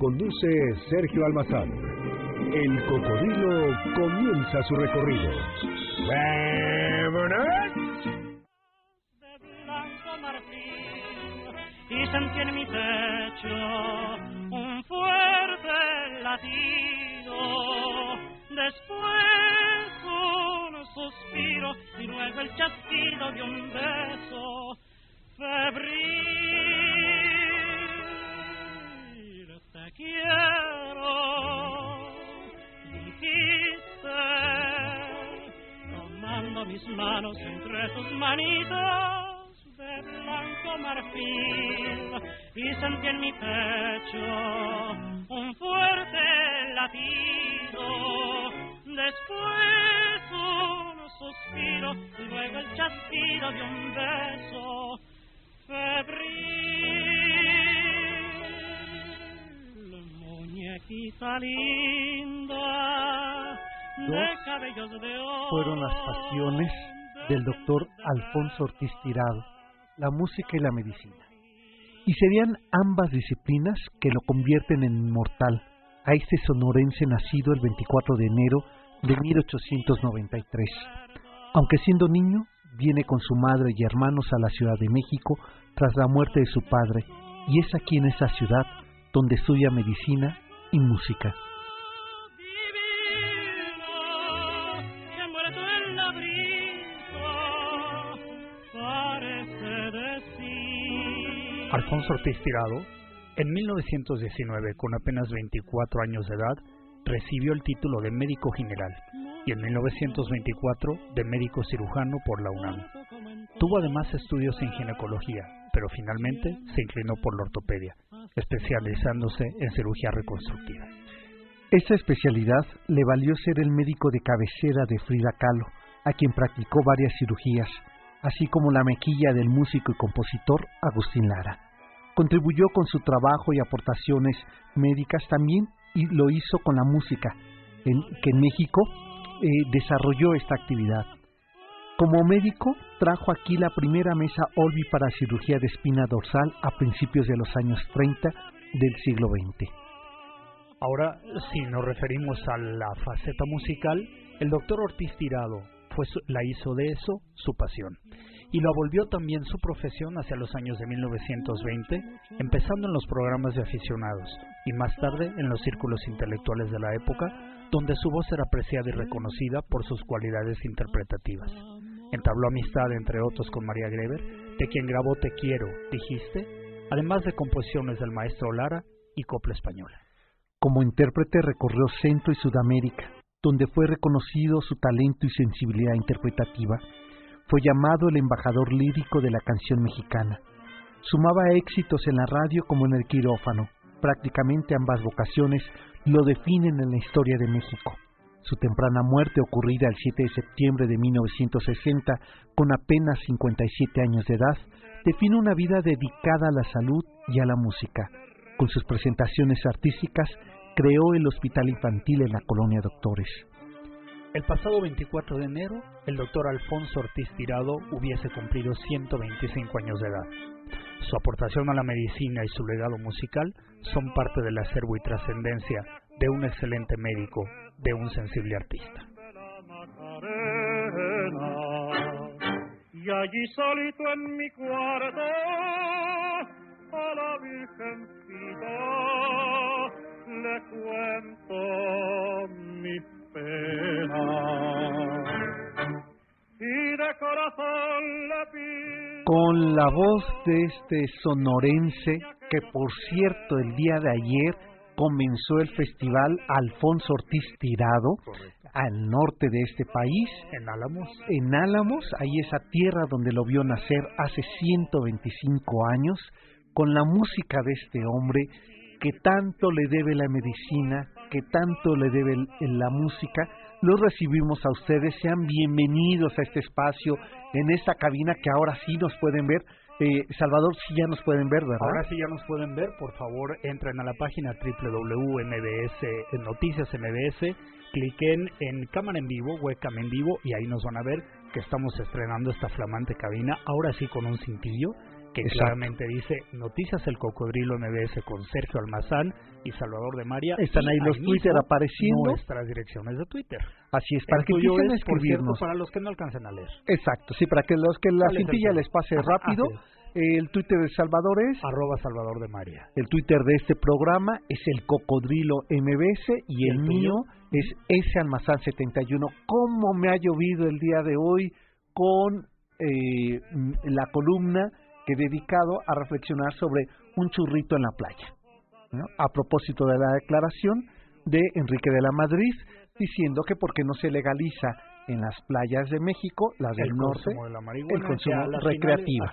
Conduce Sergio Almazán. El cocodrilo comienza su recorrido. ¡Vámonos! de blanco marfil y sentí en mi pecho un fuerte latido. Después un suspiro y luego el chasquido de un beso febril. Quiero, dijiste tomando mis manos entre tus manitos de blanco marfil y sentí en mi pecho un fuerte latido, después un suspiro luego el chasquido de un beso febril, muñequita linda de Dos cabellos de oro. fueron las pasiones del doctor Alfonso Ortiz Tirado, la música y la medicina. Y serían ambas disciplinas que lo convierten en inmortal a este sonorense nacido el 24 de enero de 1893. Aunque siendo niño, viene con su madre y hermanos a la Ciudad de México tras la muerte de su padre, y es aquí en esa ciudad donde estudia medicina y música. Alfonso Ortiz Tirado, en 1919, con apenas 24 años de edad, recibió el título de médico general y en 1924 de médico cirujano por la UNAM. Tuvo además estudios en ginecología, pero finalmente se inclinó por la ortopedia, especializándose en cirugía reconstructiva. Esta especialidad le valió ser el médico de cabecera de Frida Kahlo, a quien practicó varias cirugías, así como la mequilla del músico y compositor Agustín Lara. Contribuyó con su trabajo y aportaciones médicas también y lo hizo con la música, en, que en México eh, desarrolló esta actividad. Como médico, trajo aquí la primera mesa Olvi para cirugía de espina dorsal a principios de los años 30 del siglo XX. Ahora, si nos referimos a la faceta musical, el doctor Ortiz Tirado la hizo de eso su pasión y la volvió también su profesión hacia los años de 1920, empezando en los programas de aficionados y más tarde en los círculos intelectuales de la época, donde su voz era apreciada y reconocida por sus cualidades interpretativas. Entabló amistad, entre otros, con María Greber, de quien grabó Te quiero, dijiste, además de composiciones del maestro Lara y copla española. Como intérprete recorrió Centro y Sudamérica, donde fue reconocido su talento y sensibilidad interpretativa. Fue llamado el embajador lírico de la canción mexicana. Sumaba éxitos en la radio como en el quirófano. Prácticamente ambas vocaciones lo definen en la historia de México. Su temprana muerte, ocurrida el 7 de septiembre de 1960, con apenas 57 años de edad, define una vida dedicada a la salud y a la música. Con sus presentaciones artísticas, creó el Hospital Infantil en la colonia Doctores. El pasado 24 de enero, el doctor Alfonso Ortiz Tirado hubiese cumplido 125 años de edad. Su aportación a la medicina y su legado musical son parte del acervo y trascendencia de un excelente médico, de un sensible artista. Y allí solito en mi cuarto a la Virgencita le cuento mi pena. Y de corazón le pido Con la voz de este sonorense, que por cierto el día de ayer comenzó el festival Alfonso Ortiz Tirado al norte de este país, En Álamos, en Álamos, ahí esa tierra donde lo vio nacer hace 125 años, con la música de este hombre que tanto le debe la medicina, que tanto le debe la música, los recibimos a ustedes. Sean bienvenidos a este espacio, en esta cabina que ahora sí nos pueden ver. Eh, Salvador, sí ya nos pueden ver, ¿verdad? Ahora sí ya nos pueden ver. Por favor, entren a la página www.mbs, Noticias MBS, cliquen en cámara en vivo, webcam en vivo, y ahí nos van a ver que estamos estrenando esta flamante cabina, ahora sí con un cintillo que claramente dice Noticias el Cocodrilo MBS con Sergio Almazán y Salvador de María. Están ahí los Twitter apareciendo. Nuestras direcciones de Twitter. Así es, para que empiecen a escribirnos. para los que no alcancen a leer. Exacto, sí, para que los que la cintilla les pase rápido. El Twitter de Salvador es arroba Salvador de María. El Twitter de este programa es el Cocodrilo MBS y, el, mío es ese Almazán 71. ¿Cómo me ha llovido el día de hoy con eh, la columna que dedicado a reflexionar sobre un churrito en la playa? A propósito de la declaración de Enrique de la Madrid diciendo que porque no se legaliza en las playas de México, las del norte, el consumo recreativo.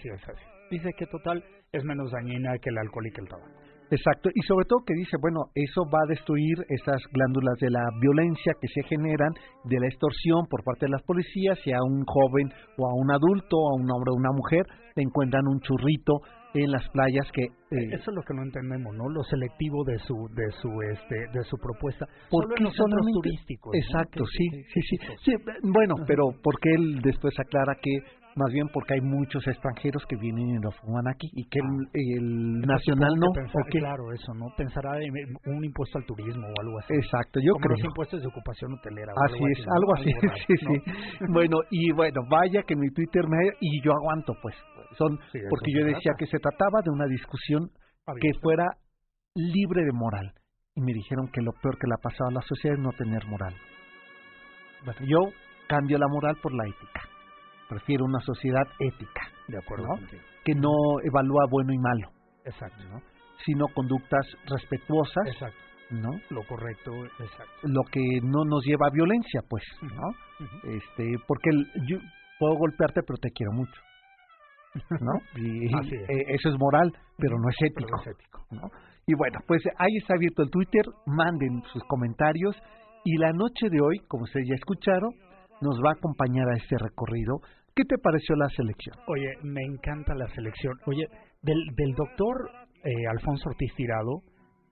Dice que total es menos dañina que el alcohol y que el tabaco. Exacto, y sobre todo que dice, bueno, eso va a destruir esas glándulas de la violencia que se generan, de la extorsión por parte de las policías, si a un joven o a un adulto, a un hombre o una mujer le encuentran un churrito en las playas que eh, eso es lo que no entendemos no lo selectivo de su de su este de su propuesta. Porque son los turísticos exacto sí, sí sí. sí bueno pero porque él después aclara que más bien porque hay muchos extranjeros que vienen y lo fuman aquí y que el, ah. nacional no. Claro, eso, ¿no? Pensará en un impuesto al turismo o algo así. Exacto, yo creo. los impuestos de ocupación hotelera. Así es, algo así, sí, sí. bueno, y bueno, vaya que mi Twitter me... Y yo aguanto, pues. son Porque yo decía que se trataba de una discusión que fuera libre de moral. Y me dijeron que lo peor que le ha pasado a la sociedad es no tener moral. Bueno, yo cambio la moral por la ética prefiero una sociedad ética, de acuerdo, que no evalúa bueno y malo, exacto, ¿no? sino conductas respetuosas, exacto, ¿no? Lo correcto, exacto. Lo que no nos lleva a violencia, pues, ¿no? Este, porque yo puedo golpearte, pero te quiero mucho. ¿no? Y, eh, eso es moral, pero no es ético. es ético. ¿no? Y bueno, pues ahí está abierto el Twitter, manden sus comentarios y la noche de hoy, como ustedes ya escucharon, nos va a acompañar a este recorrido. ¿Qué te pareció la selección? Oye, me encanta la selección. Oye, del, del doctor eh, Alfonso Ortiz Tirado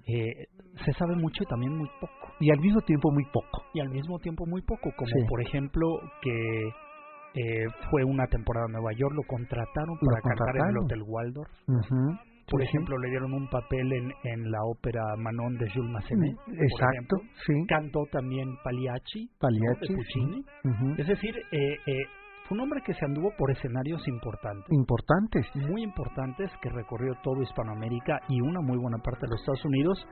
eh, se sabe mucho y también muy poco. Y al mismo tiempo muy poco. Y al mismo tiempo muy poco, como por ejemplo que eh, fue una temporada en Nueva York, lo contrataron para cantar en el Hotel Waldorf. Por ejemplo, le dieron un papel en, en la ópera Manon de Jules Massenet. Mm, exacto, sí. Cantó también Pagliacci, Pagliacci de Puccini. Es decir, eh, eh, fue un hombre que se anduvo por escenarios importantes. Importantes. Muy importantes, que recorrió todo Hispanoamérica y una muy buena parte de los Estados Unidos.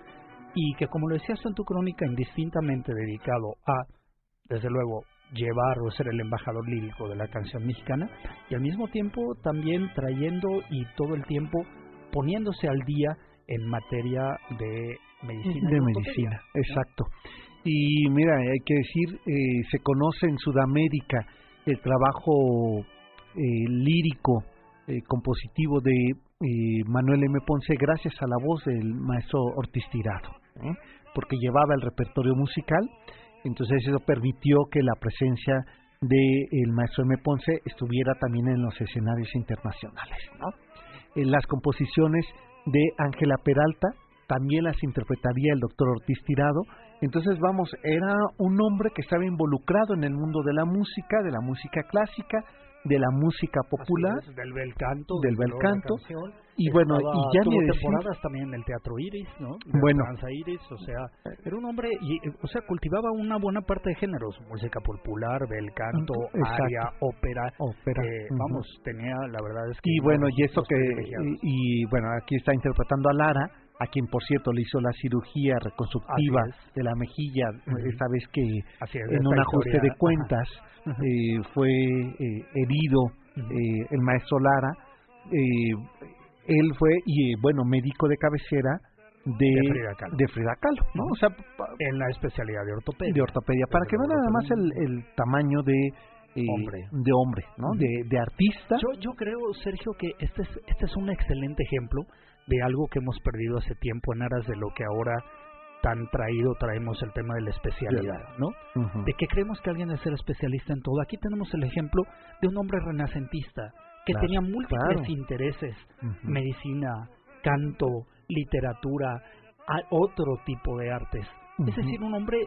Y que, como lo decías en tu crónica, indistintamente dedicado a, desde luego, llevar o ser el embajador lírico de la canción mexicana y al mismo tiempo también trayendo y todo el tiempo poniéndose al día en materia de medicina. De medicina, exacto. Y mira, hay que decir, eh, se conoce en Sudamérica el trabajo eh, lírico, eh, compositivo de Manuel M. Ponce gracias a la voz del maestro Ortiz Tirado, porque llevaba el repertorio musical, entonces eso permitió que la presencia del maestro M. Ponce estuviera también en los escenarios internacionales. las composiciones de Ángela Peralta, también las interpretaría el doctor Ortiz Tirado. Entonces, vamos, era un hombre que estaba involucrado en el mundo de la música, de la música clásica, de la música popular, del bel canto, del bel canto, y bueno, y ya tuvo temporadas también en el Teatro Iris, ¿no? bueno, Iris, o sea, era un hombre, y, o sea, cultivaba una buena parte de géneros, música popular, bel canto, aria, ópera, ópera, eh, vamos, tenía, la verdad es que... Y bueno, y eso que, y, bueno, aquí está interpretando a Lara, a quien por cierto le hizo la cirugía reconstructiva de la mejilla, esta vez que en un ajuste de cuentas eh, fue eh, herido eh, el maestro Lara. él fue, y bueno, médico de cabecera de, de, Frida Kahlo. ¿no? O sea, en la especialidad de ortopedia. De ortopedia, para que vean nada más el, el tamaño de hombre. de hombre, ¿no? De, de artista. Yo, yo creo, Sergio, que este es, este es un excelente ejemplo de algo que hemos perdido hace tiempo en aras de lo que ahora tan traído traemos el tema de la especialidad, ¿no? De que creemos que alguien es ser especialista en todo. Aquí tenemos el ejemplo de un hombre renacentista que tenía múltiples intereses, medicina, canto, literatura, otro tipo de artes. Es decir, un hombre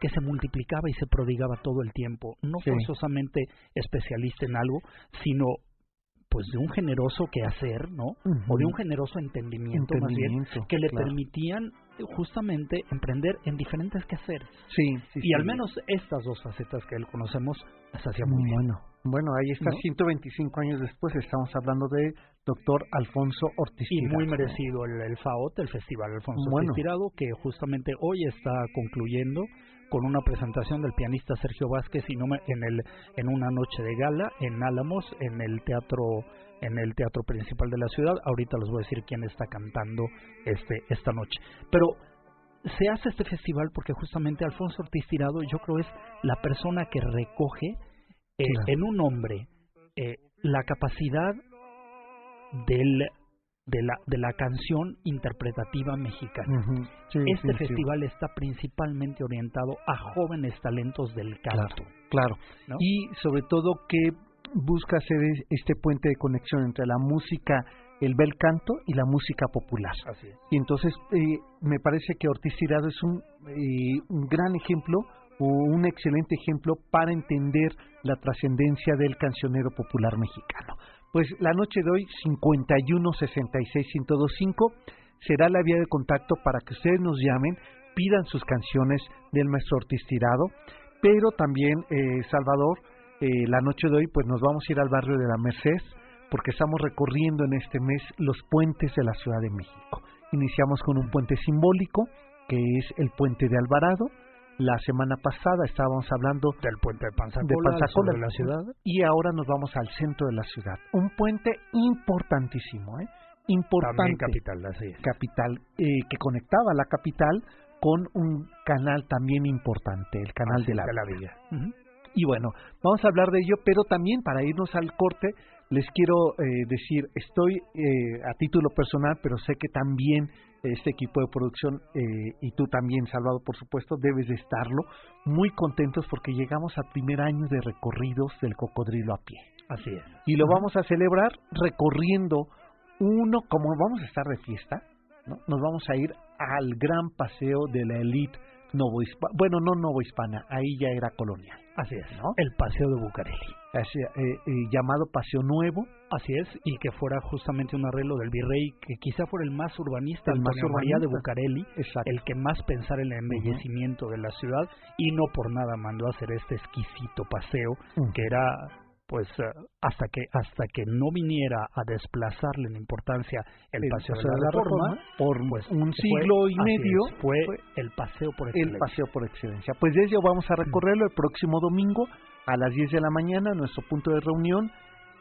que se multiplicaba y se prodigaba todo el tiempo, no forzosamente especialista en algo, sino pues de un generoso quehacer, ¿no? O de un generoso entendimiento, más bien, que le permitían justamente emprender en diferentes quehaceres. Sí, sí Y al menos estas dos facetas que él conocemos las hacía muy bueno. Bueno, ahí está, 125 años después, estamos hablando de doctor Alfonso Ortiz Y muy merecido el, el FAOT, el Festival Alfonso Ortiz Tirado, que justamente hoy está concluyendo con una presentación del pianista Sergio Vázquez y no en el en una noche de gala en Álamos en el teatro en el teatro principal de la ciudad. Ahorita les voy a decir quién está cantando este esta noche. Pero se hace este festival porque justamente Alfonso Ortiz Tirado yo creo es la persona que recoge eh, en un hombre eh, la capacidad del de la, de la canción interpretativa mexicana. este festival está principalmente orientado a jóvenes talentos del canto. Claro, y sobre todo que busca hacer este puente de conexión entre la música, el bel canto y la música popular. Y entonces eh, me parece que Ortiz Tirado es un, eh, un gran ejemplo o un excelente ejemplo para entender la trascendencia del cancionero popular mexicano. Pues la noche de hoy, 51 66 1025, será la vía de contacto para que ustedes nos llamen, pidan sus canciones del maestro Ortiz Tirado, pero también, eh, Salvador, eh, la noche de hoy, pues nos vamos a ir al barrio de la Merced, porque estamos recorriendo en este mes los puentes de la Ciudad de México. Iniciamos con un puente simbólico, que es el puente de Alvarado, la semana pasada estábamos hablando del puente de Panzacola, de, la ciudad y ahora nos vamos al centro de la ciudad. Un puente importantísimo, ¿eh? Importante. capital, así Capital eh, que conectaba la capital con un canal también importante, el canal de la, Villa. Y bueno, vamos a hablar de ello, pero también para irnos al corte, les quiero eh, decir, estoy eh, a título personal, pero sé que también este equipo de producción eh, y tú también, Salvador, por supuesto, debes de estarlo, muy contentos porque llegamos al primer año de recorridos del cocodrilo a pie. Así es. Y lo vamos a celebrar recorriendo uno, como vamos a estar de fiesta, ¿no? nos vamos a ir al gran paseo de la elite novohispana, bueno, no novohispana, ahí ya era colonial. Así es, ¿no? El Paseo de Bucareli. Así, eh, eh, llamado Paseo Nuevo. Así es, y que fuera justamente un arreglo del virrey, que quizá fuera el más urbanista, el más urbanista de Bucareli, el que más pensara en el embellecimiento de la ciudad, y no por nada mandó a hacer este exquisito paseo, que era pues eh, hasta que hasta que no viniera a desplazarle en importancia el, paseo, de la, reforma, por pues, un siglo y medio fue, el paseo por excelencia. El paseo por excelencia. Pues desde vamos a recorrerlo el próximo domingo a las 10 de la mañana, nuestro punto de reunión,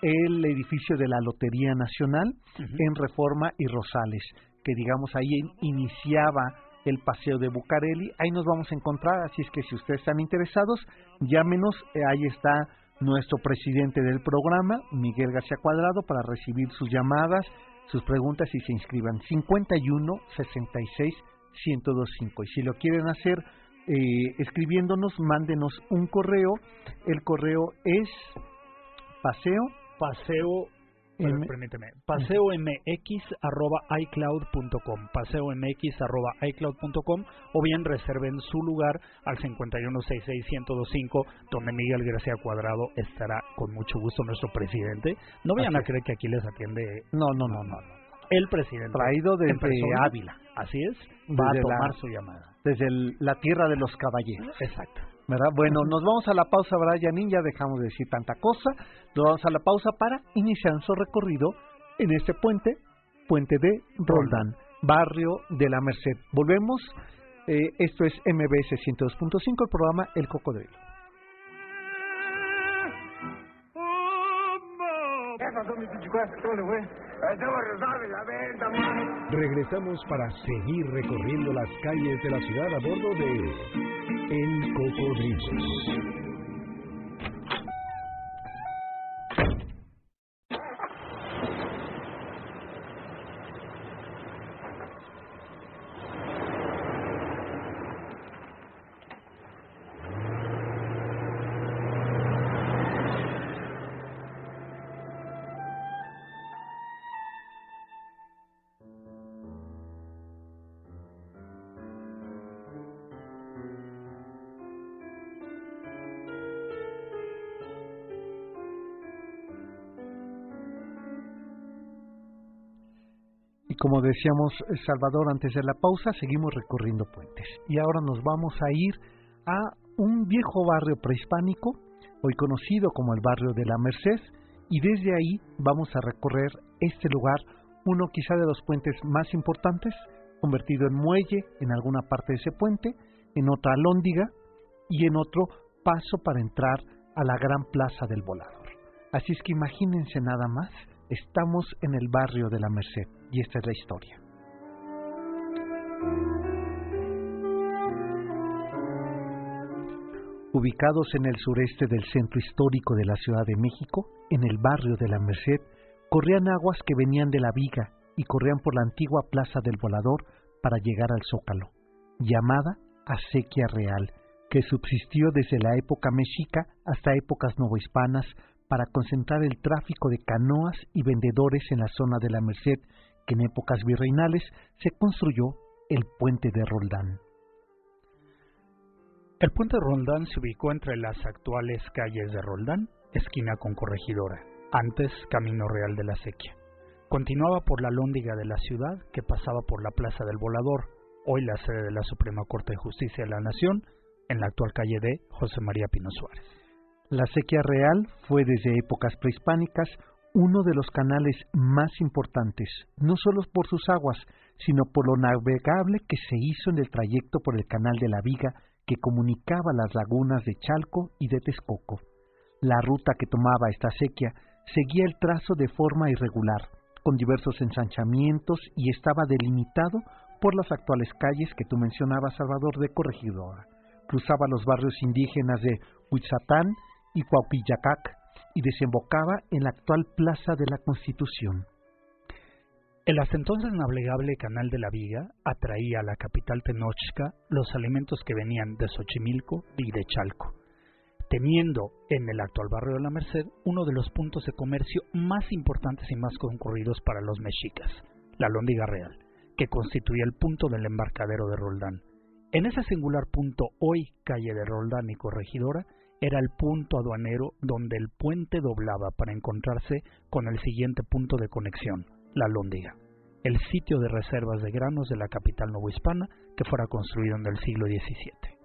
el edificio de la Lotería Nacional en Reforma y Rosales, que digamos ahí iniciaba el paseo de Bucareli. Ahí nos vamos a encontrar, así es que si ustedes están interesados, llámenos, eh, ahí está nuestro presidente del programa, Miguel García Cuadrado, para recibir sus llamadas, sus preguntas y se inscriban 51 66 1025. Y si lo quieren hacer eh, escribiéndonos, mándenos un correo. El correo es paseo. Paseo M permíteme, paseomx.icloud.com, paseomx.icloud.com o bien reserven su lugar al 5166125 donde Miguel García Cuadrado estará con mucho gusto nuestro presidente. No vayan a creer que aquí les atiende. No, no, no, no. El presidente. Traído desde Ávila. Así es. Va a tomar su llamada. Desde la tierra de los caballeros. Exacto. Bueno, nos vamos a la pausa, ¿verdad, Yanin? Ya dejamos de decir tanta cosa. Nos vamos a la pausa para iniciar nuestro recorrido en este puente, puente de Roldán, barrio de la Merced. Volvemos. Eh, esto es MBS 102.5, el programa El Cocodrilo. Regresamos para seguir recorriendo las calles de la ciudad a bordo de el cocodrilo. Como decíamos, Salvador, antes de la pausa, seguimos recorriendo puentes. Y ahora nos vamos a ir a un viejo barrio prehispánico, hoy conocido como el barrio de la Merced, y desde ahí vamos a recorrer este lugar, uno quizá de los puentes más importantes, convertido en muelle en alguna parte de ese puente, en otra alóndiga y en otro paso para entrar a la gran plaza del volador. Así es que imagínense nada más, estamos en el barrio de la Merced y esta es la historia. Ubicados en el sureste del centro histórico de la Ciudad de México, en el barrio de la Merced, corrían aguas que venían de la viga y corrían por la antigua Plaza del Volador para llegar al Zócalo, llamada Acequia Real, que subsistió desde la época mexica hasta épocas novohispanas para concentrar el tráfico de canoas y vendedores en la zona de la Merced, que en épocas virreinales se construyó el puente de Roldán. El puente de Roldán se ubicó entre las actuales calles de Roldán, esquina con Corregidora, antes Camino Real de la Sequia. Continuaba por la lóndiga de la ciudad, que pasaba por la Plaza del Volador, hoy la sede de la Suprema Corte de Justicia de la Nación, en la actual calle de José María Pino Suárez. La sequía real fue desde épocas prehispánicas uno de los canales más importantes, no solo por sus aguas, sino por lo navegable que se hizo en el trayecto por el canal de la Viga que comunicaba las lagunas de Chalco y de Texcoco. La ruta que tomaba esta sequía seguía el trazo de forma irregular, con diversos ensanchamientos y estaba delimitado por las actuales calles que tú mencionabas, Salvador de Corregidora. Cruzaba los barrios indígenas de Huitzatán y Cuaupillacac y desembocaba en la actual Plaza de la Constitución. El hasta entonces navegable Canal de la Viga atraía a la capital Tenochca los alimentos que venían de Xochimilco y de Chalco, teniendo en el actual barrio de la Merced uno de los puntos de comercio más importantes y más concurridos para los mexicas, la Lóndiga Real, que constituía el punto del embarcadero de Roldán. En ese singular punto, hoy calle de Roldán y Corregidora, era el punto aduanero donde el puente doblaba para encontrarse con el siguiente punto de conexión, la Lóndiga, el sitio de reservas de granos de la capital novohispana que fuera construido en el siglo XVII.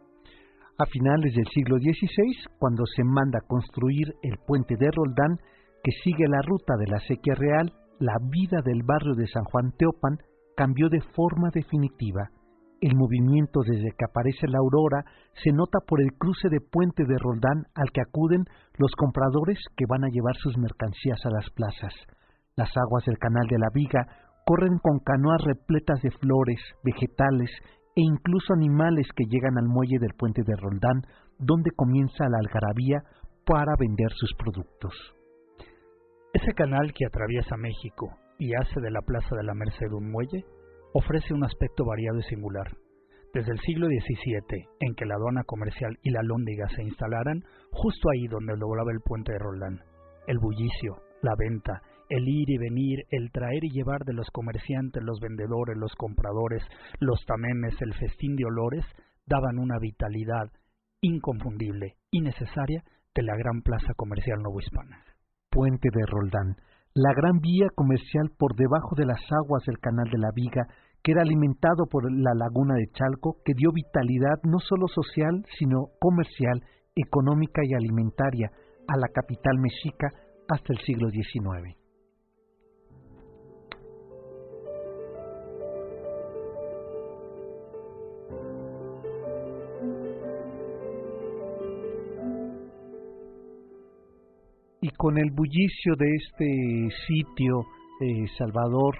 A finales del siglo XVI, cuando se manda construir el puente de Roldán, que sigue la ruta de la sequía real, la vida del barrio de San Juan Teopan cambió de forma definitiva. El movimiento desde que aparece la aurora se nota por el cruce de puente de Roldán al que acuden los compradores que van a llevar sus mercancías a las plazas. Las aguas del canal de la Viga corren con canoas repletas de flores, vegetales e incluso animales que llegan al muelle del puente de Roldán, donde comienza la algarabía para vender sus productos. Ese canal que atraviesa México y hace de la Plaza de la Merced un muelle, ofrece un aspecto variado y singular. Desde el siglo XVII, en que la aduana comercial y la lóndiga se instalaran, justo ahí donde doblaba el puente de Roldán, el bullicio, la venta el ir y venir, el traer y llevar de los comerciantes, los vendedores, los compradores, los tamemes, el festín de olores, daban una vitalidad inconfundible y necesaria de la gran plaza comercial novohispana. Puente de Roldán, la gran vía comercial por debajo de las aguas del canal de la Viga, que era alimentado por la laguna de Chalco, que dio vitalidad no solo social, sino comercial, económica y alimentaria a la capital mexica hasta el siglo XIX. y con el bullicio de este sitio, eh, Salvador,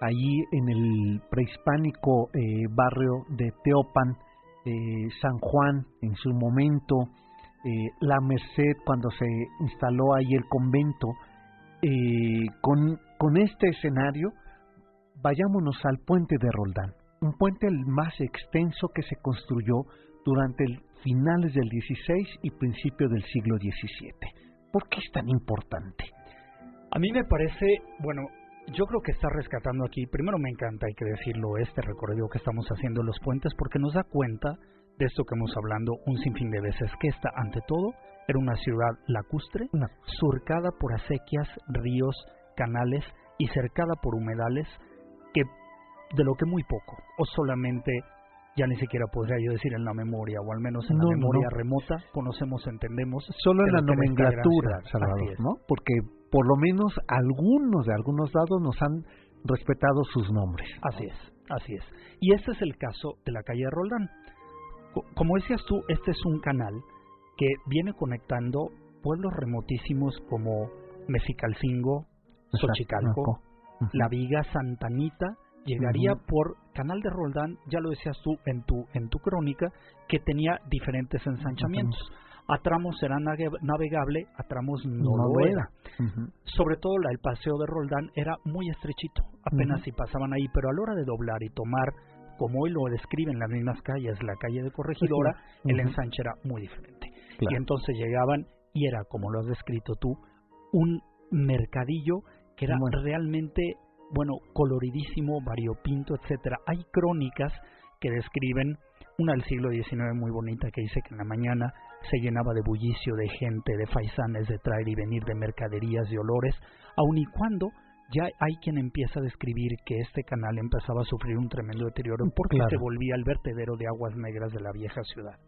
allí en el prehispánico eh, barrio de Teopan, eh, San Juan en su momento, La Merced cuando se instaló ahí el convento, con, con este escenario, vayámonos al puente de Roldán, un puente el más extenso que se construyó durante el finales del XVI y principio del siglo XVII ¿Por qué es tan importante? A mí me parece, bueno, yo creo que está rescatando aquí, primero me encanta, hay que decirlo, este recorrido que estamos haciendo en los puentes, porque nos da cuenta de esto que hemos hablando un sinfín de veces, que esta, ante todo, era una ciudad lacustre, surcada por acequias, ríos, canales y cercada por humedales, que de lo que muy poco, o solamente ya ni siquiera podría yo decir en la memoria, o al menos en la memoria remota, conocemos, entendemos. Solo en la nomenclatura, Salvador, ¿no? Porque por lo menos algunos de algunos dados nos han respetado sus nombres. Así es, así es. Y este es el caso de la calle de Roldán. Como decías tú, este es un canal que viene conectando pueblos remotísimos como Mexicalcingo, Xochicalco, La Viga, Santanita, llegaría por Canal de Roldán, ya lo decías tú en tu, en tu crónica, que tenía diferentes ensanchamientos. A tramos será navegable, a tramos no, lo era. Sobre todo la, el paseo de Roldán era muy estrechito, apenas si pasaban ahí, pero a la hora de doblar y tomar, como hoy lo describen las mismas calles, la calle de Corregidora, el ensanche era muy diferente. Y entonces llegaban y era, como lo has descrito tú, un mercadillo que era realmente bueno, coloridísimo, variopinto, etcétera. Hay crónicas que describen una del siglo XIX muy bonita que dice que en la mañana se llenaba de bullicio de gente, de faisanes, de traer y venir, de mercaderías y olores, aun y cuando ya hay quien empieza a describir que este canal empezaba a sufrir un tremendo deterioro porque se volvía el vertedero de aguas negras de la vieja ciudad.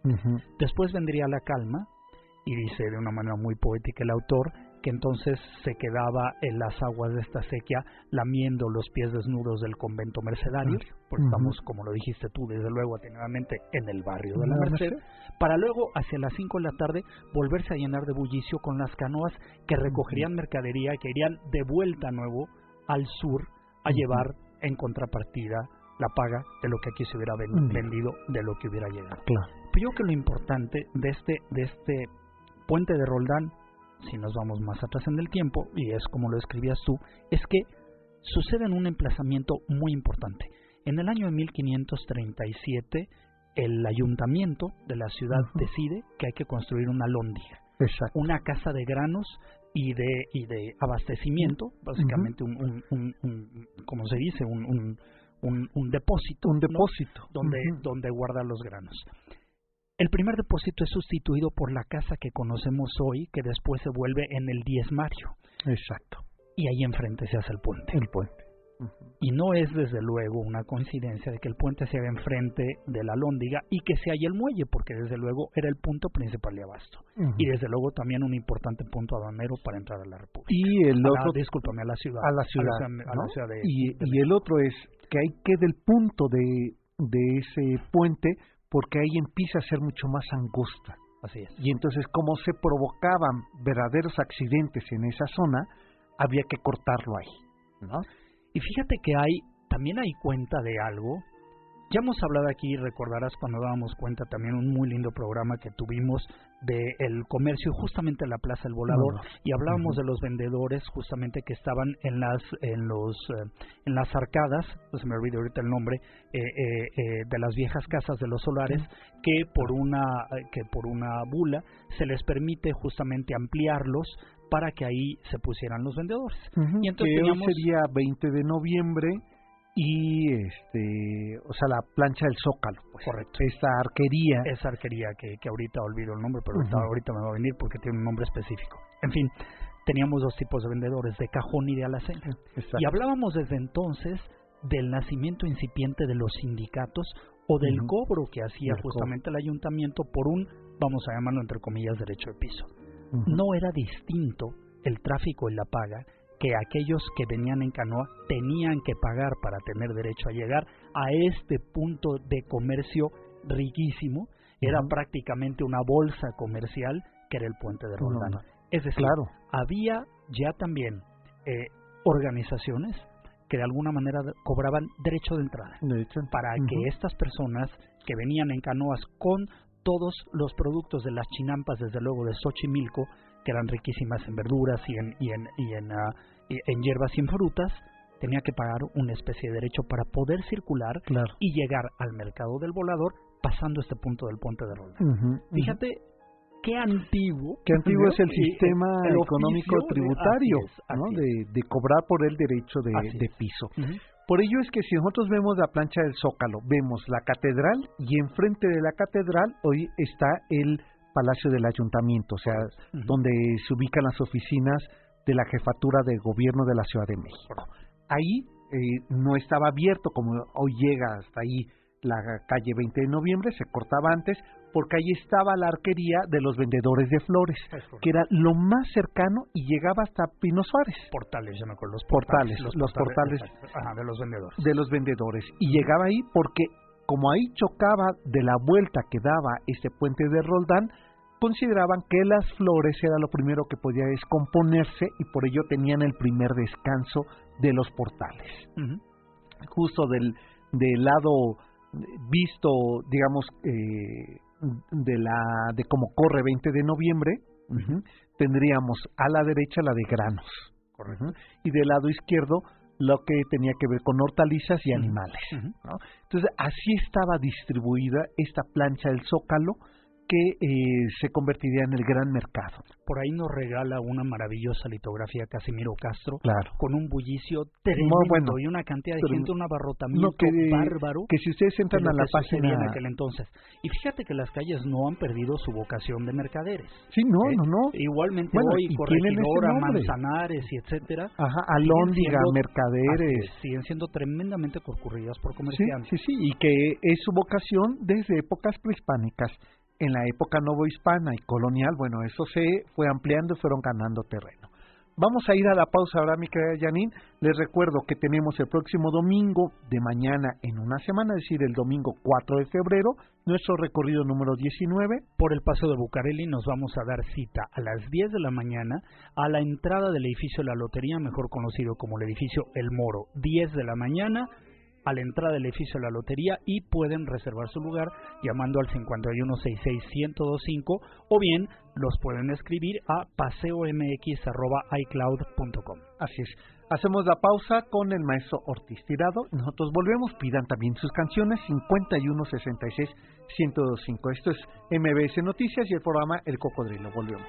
Después vendría la calma, y dice de una manera muy poética el autor, que entonces se quedaba en las aguas de esta sequía lamiendo los pies desnudos del convento mercedario, porque estamos, como lo dijiste tú, desde luego atenuadamente en el barrio de la Merced, para luego hacia las 5 de la tarde volverse a llenar de bullicio con las canoas que recogerían mercadería que irían de vuelta nuevo al sur a llevar en contrapartida la paga de lo que aquí se hubiera vendido, de lo que hubiera llegado. Claro. Pero yo creo que lo importante de este, de este puente de Roldán si nos vamos más atrás en el tiempo, y es como lo escribías tú, es que sucede en un emplazamiento muy importante. En el año de 1537, el ayuntamiento de la ciudad decide que hay que construir una lóndiga, una casa de granos y de, y de abastecimiento, básicamente un, un, un, como se dice, un, un, depósito. Un depósito. Donde, donde guarda los granos. El primer depósito es sustituido por la casa que conocemos hoy, que después se vuelve en el diezmario. Exacto. Y ahí enfrente se hace el puente. El puente. Y no es desde luego una coincidencia de que el puente se haga enfrente de la lóndiga y que se haya el muelle, porque desde luego era el punto principal de abasto. Y desde luego también un importante punto aduanero para entrar a la República. Y el otro. discúlpame, a la ciudad. A la ciudad. y, y el otro es que hay que del punto de, de ese puente porque ahí empieza a ser mucho más angosta. Así es. Y entonces, como se provocaban verdaderos accidentes en esa zona, había que cortarlo ahí. ¿no? Y fíjate que hay, también hay cuenta de algo ya hemos hablado aquí, recordarás cuando dábamos cuenta también un muy lindo programa que tuvimos de el comercio justamente en la Plaza del Volador y hablábamos de los vendedores justamente que estaban en las en los eh, en las arcadas, no se me olvida ahorita el nombre, eh, eh, de las viejas casas de los solares que por una que por una bula se les permite justamente ampliarlos para que ahí se pusieran los vendedores. Y entonces que hoy sería 20 de noviembre y este o sea la plancha del zócalo pues. Correcto. Esta arquería. Esa arquería que, que ahorita olvido el nombre pero ahorita, me va a venir porque tiene un nombre específico. En fin teníamos dos tipos de vendedores de cajón y de alacena. Y hablábamos desde entonces del nacimiento incipiente de los sindicatos o del cobro que hacía justamente el ayuntamiento por un vamos a llamarlo entre comillas derecho de piso. No era distinto el tráfico y la paga que aquellos que venían en canoa tenían que pagar para tener derecho a llegar a este punto de comercio riquísimo. Era prácticamente una bolsa comercial que era el puente de Roldán. Es decir, claro. había ya también eh, organizaciones que de alguna manera cobraban derecho de entrada para que estas personas que venían en canoas con todos los productos de las chinampas, desde luego de Xochimilco, que eran riquísimas en verduras y en, y en, y en, ah, en hierbas y en frutas, tenía que pagar una especie de derecho para poder circular y llegar al mercado del volador pasando este punto del puente de Roldán. Fíjate qué antiguo. Qué antiguo es el sistema económico tributario, de, cobrar por el derecho de, piso. Por ello es que si nosotros vemos la plancha del Zócalo, vemos la catedral y enfrente de la catedral hoy está el Palacio del Ayuntamiento, o sea, donde se ubican las oficinas de la jefatura de gobierno de la Ciudad de México. Ahí eh, no estaba abierto como hoy llega hasta ahí la calle 20 de noviembre, se cortaba antes porque ahí estaba la arquería de los vendedores de flores, que era lo más cercano y llegaba hasta Pino Suárez. Portales, ya me acuerdo, los portales. portales los portales, ajá, de los vendedores. De los vendedores. Y llegaba ahí porque como ahí chocaba de la vuelta que daba este puente de Roldán, consideraban que las flores era lo primero que podía descomponerse y por ello tenían el primer descanso de los portales. Justo del, del lado visto, digamos, eh, de la de cómo corre 20 de noviembre, tendríamos a la derecha la de granos, y del lado izquierdo lo que tenía que ver con hortalizas y animales. Entonces, así estaba distribuida esta plancha del Zócalo que eh, se convertiría en el gran mercado. Por ahí nos regala una maravillosa litografía Casimiro Castro, claro. con un bullicio tremendo y una cantidad de gente, un abarrotamiento bárbaro. Que si ustedes entran a la página en aquel entonces. Y fíjate que las calles no han perdido su vocación de mercaderes. Sí, no, ¿eh? no, no. Igualmente hoy, Corregidora, Manzanares y etcétera. Ajá, Alóndiga, Mercaderes. siguen siendo tremendamente concurridas por comerciantes. Sí, sí, sí, y que es su vocación desde épocas prehispánicas en la época novohispana y colonial, bueno, eso se fue ampliando y fueron ganando terreno. Vamos a ir a la pausa ahora, mi querida Janine. Les recuerdo que tenemos el próximo domingo de mañana en una semana, es decir, el domingo 4 de febrero, nuestro recorrido número 19. Por el paso de Bucareli nos vamos a dar cita a las 10 de la mañana a la entrada del edificio La Lotería, mejor conocido como el edificio El Moro. 10 de la mañana, a la entrada del edificio de la lotería y pueden reservar su lugar llamando al 5166125 o bien los pueden escribir a paseomx@icloud.com. Así es. Hacemos la pausa con el maestro Ortiz Tirado. Nosotros volvemos. Pidan también sus canciones 5166125. Esto es MBS Noticias y el programa El Cocodrilo. Volvemos.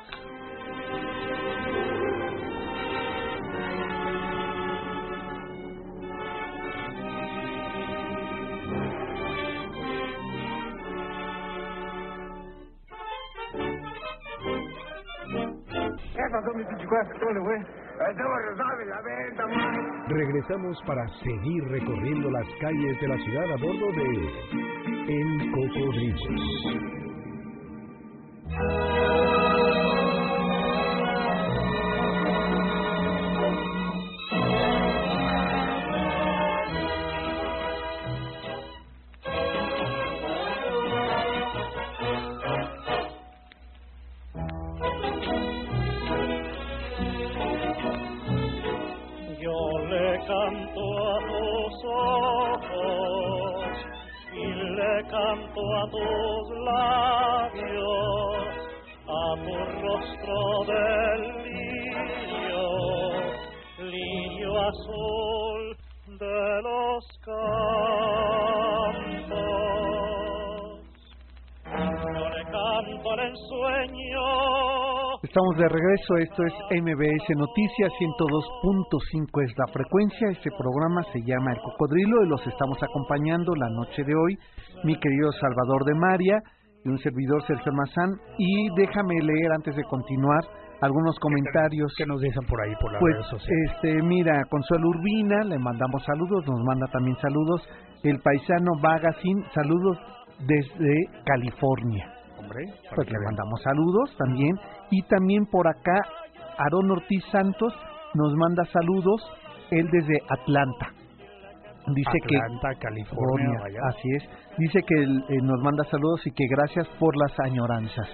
Regresamos para seguir recorriendo las calles de la ciudad a bordo de El Cocodrilo. De regreso, esto es MBS Noticias 102.5 es la frecuencia, este programa se llama El Cocodrilo y los estamos acompañando la noche de hoy, mi querido Salvador de María y un servidor Sergio Mazán y déjame leer antes de continuar algunos comentarios que nos dicen por ahí por las pues, redes sociales. Este, mira, Consuelo Urbina, le mandamos saludos, nos manda también saludos, el paisano Vagacín, saludos desde California. Pues le mandamos saludos también. Y también por acá, Aaron Ortiz Santos nos manda saludos, él desde Atlanta. Dice Atlanta, California, así es. Dice que eh, nos manda saludos y que gracias por las añoranzas.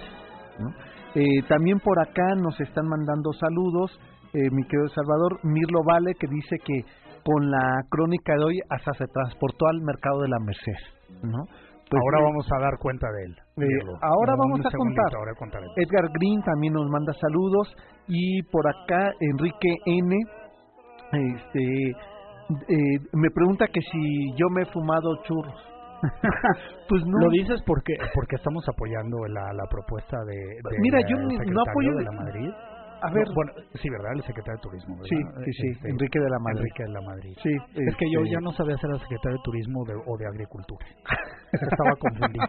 Eh, también por acá nos están mandando saludos, eh, mi querido Salvador, Mirlo Vale, que dice que con la crónica de hoy hasta se transportó al mercado de la Merced, ¿no? Pues ahora vamos a dar cuenta de él. Ahora vamos a contar. Edgar Green también nos manda saludos y por acá Enrique N. Este eh, me pregunta que si yo me he fumado churros. pues no. Lo dices porque porque estamos apoyando la, la propuesta de, de Mira, yo no apoyo de la Madrid. A ver, bueno, sí, verdad, el secretario de Turismo. Sí, sí, sí, este, Enrique de la Madrid. Enrique de la Madrid. Sí, es que yo este ya no sabía ser el secretario de Turismo o de Agricultura. Estaba confundido.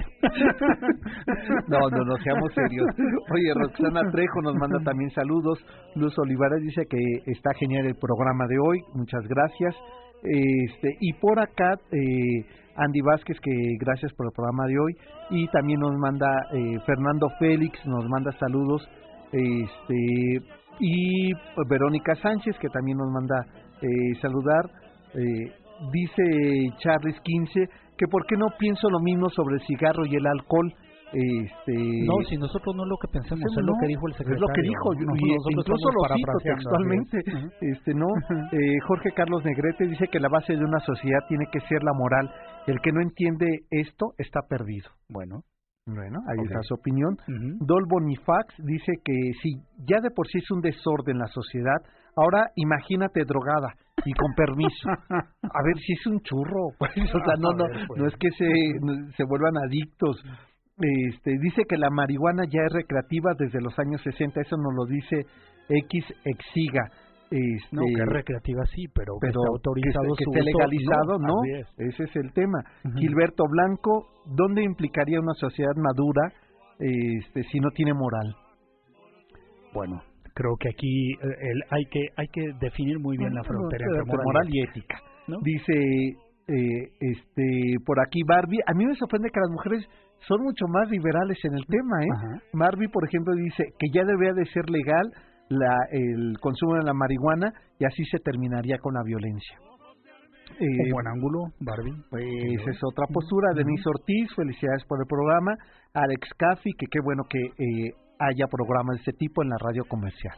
no, no, no, seamos serios. Oye, Roxana Trejo nos manda también saludos. Luz Olivares dice que está genial el programa de hoy. Muchas gracias. Este, y por acá, eh, Andy Vázquez, que gracias por el programa de hoy, y también nos manda eh, Fernando Félix, nos manda saludos, este, y Verónica Sánchez, que también nos manda eh, saludar, eh, dice Charles 15, que por qué no pienso lo mismo sobre el cigarro y el alcohol, este, no, si nosotros no es lo que pensemos, es lo que dijo el secretario. Es lo que dijo, y incluso lo cito textualmente. este, no, eh, Jorge Carlos Negrete dice que la base de una sociedad tiene que ser la moral. El que no entiende esto está perdido. Bueno. Bueno, ahí está su opinión. Dol Bonifax dice que si ya de por sí es un desorden la sociedad, ahora imagínate drogada y con permiso. A ver si es un churro, pues, o sea, no, no, no pues. es que se, se vuelvan adictos. Este, dice que la marihuana ya es recreativa desde los años 60, eso nos lo dice X Exiga. Este, no, que recreativa sí, pero, que está autorizado que, esté legalizado, ¿no? Ese es el tema. Gilberto Blanco, ¿dónde implicaría una sociedad madura este, si no tiene moral? Bueno, creo que aquí eh, el, hay que hay que definir muy bien la frontera entre moral, y ética. Dice eh, este por aquí Barbie, a mí me sorprende que las mujeres son mucho más liberales en el tema, ¿eh? Barbie, por ejemplo, dice que ya debería de ser legal la, el consumo de la marihuana y así se terminaría con la violencia. Eh, buen ángulo, Barbie. Pues esa es otra postura. Denise Ortiz, felicidades por el programa. Alex Caffi, que qué bueno que eh, haya programas de este tipo en la radio comercial.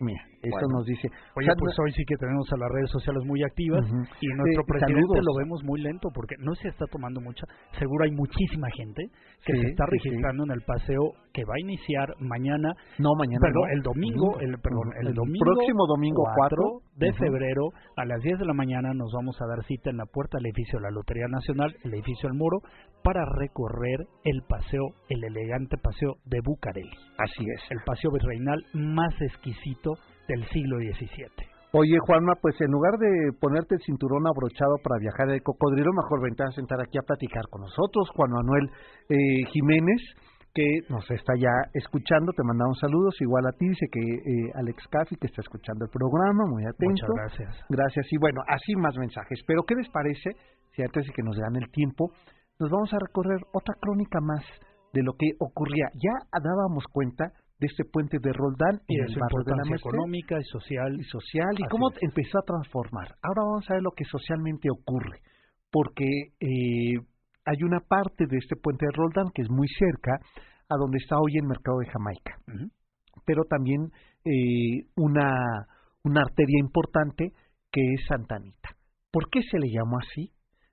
Mira, eso nos dice. Oye, pues hoy sí que tenemos a las redes sociales muy activas y nuestro presidente lo vemos muy lento porque no se está tomando mucha. Seguro hay muchísima gente que se está registrando en el paseo que va a iniciar mañana. No, mañana. Perdón, el domingo, el, perdón, el, domingo. Próximo domingo 4, de febrero a las 10 de la mañana nos vamos a dar cita en la puerta del edificio de la Lotería Nacional, el edificio El Moro, para recorrer el paseo, el elegante paseo de Bucareli. Así es. El paseo virreinal más exquisito del siglo XVII. Oye, Juanma, pues en lugar de ponerte el cinturón abrochado para viajar de cocodrilo, mejor vente a sentar aquí a platicar con nosotros. Juan Manuel eh, Jiménez, que nos está ya escuchando, te mandamos saludos, igual a ti, dice que eh, Alex Caffi, que está escuchando el programa, muy atento. Muchas gracias. Gracias, y bueno, así más mensajes. Pero, ¿qué les parece, si antes de que nos dan el tiempo, nos vamos a recorrer otra crónica más de lo que ocurría? Ya dábamos cuenta de este puente de Roldán y en el barrio de la económica y social y social y cómo empezó a transformar. Ahora vamos a ver lo que socialmente ocurre, porque eh, hay una parte de este puente de Roldán que es muy cerca a donde está hoy el mercado de Jamaica, pero también eh, una una arteria importante que es Santa Anita. ¿Por qué se le llamó así?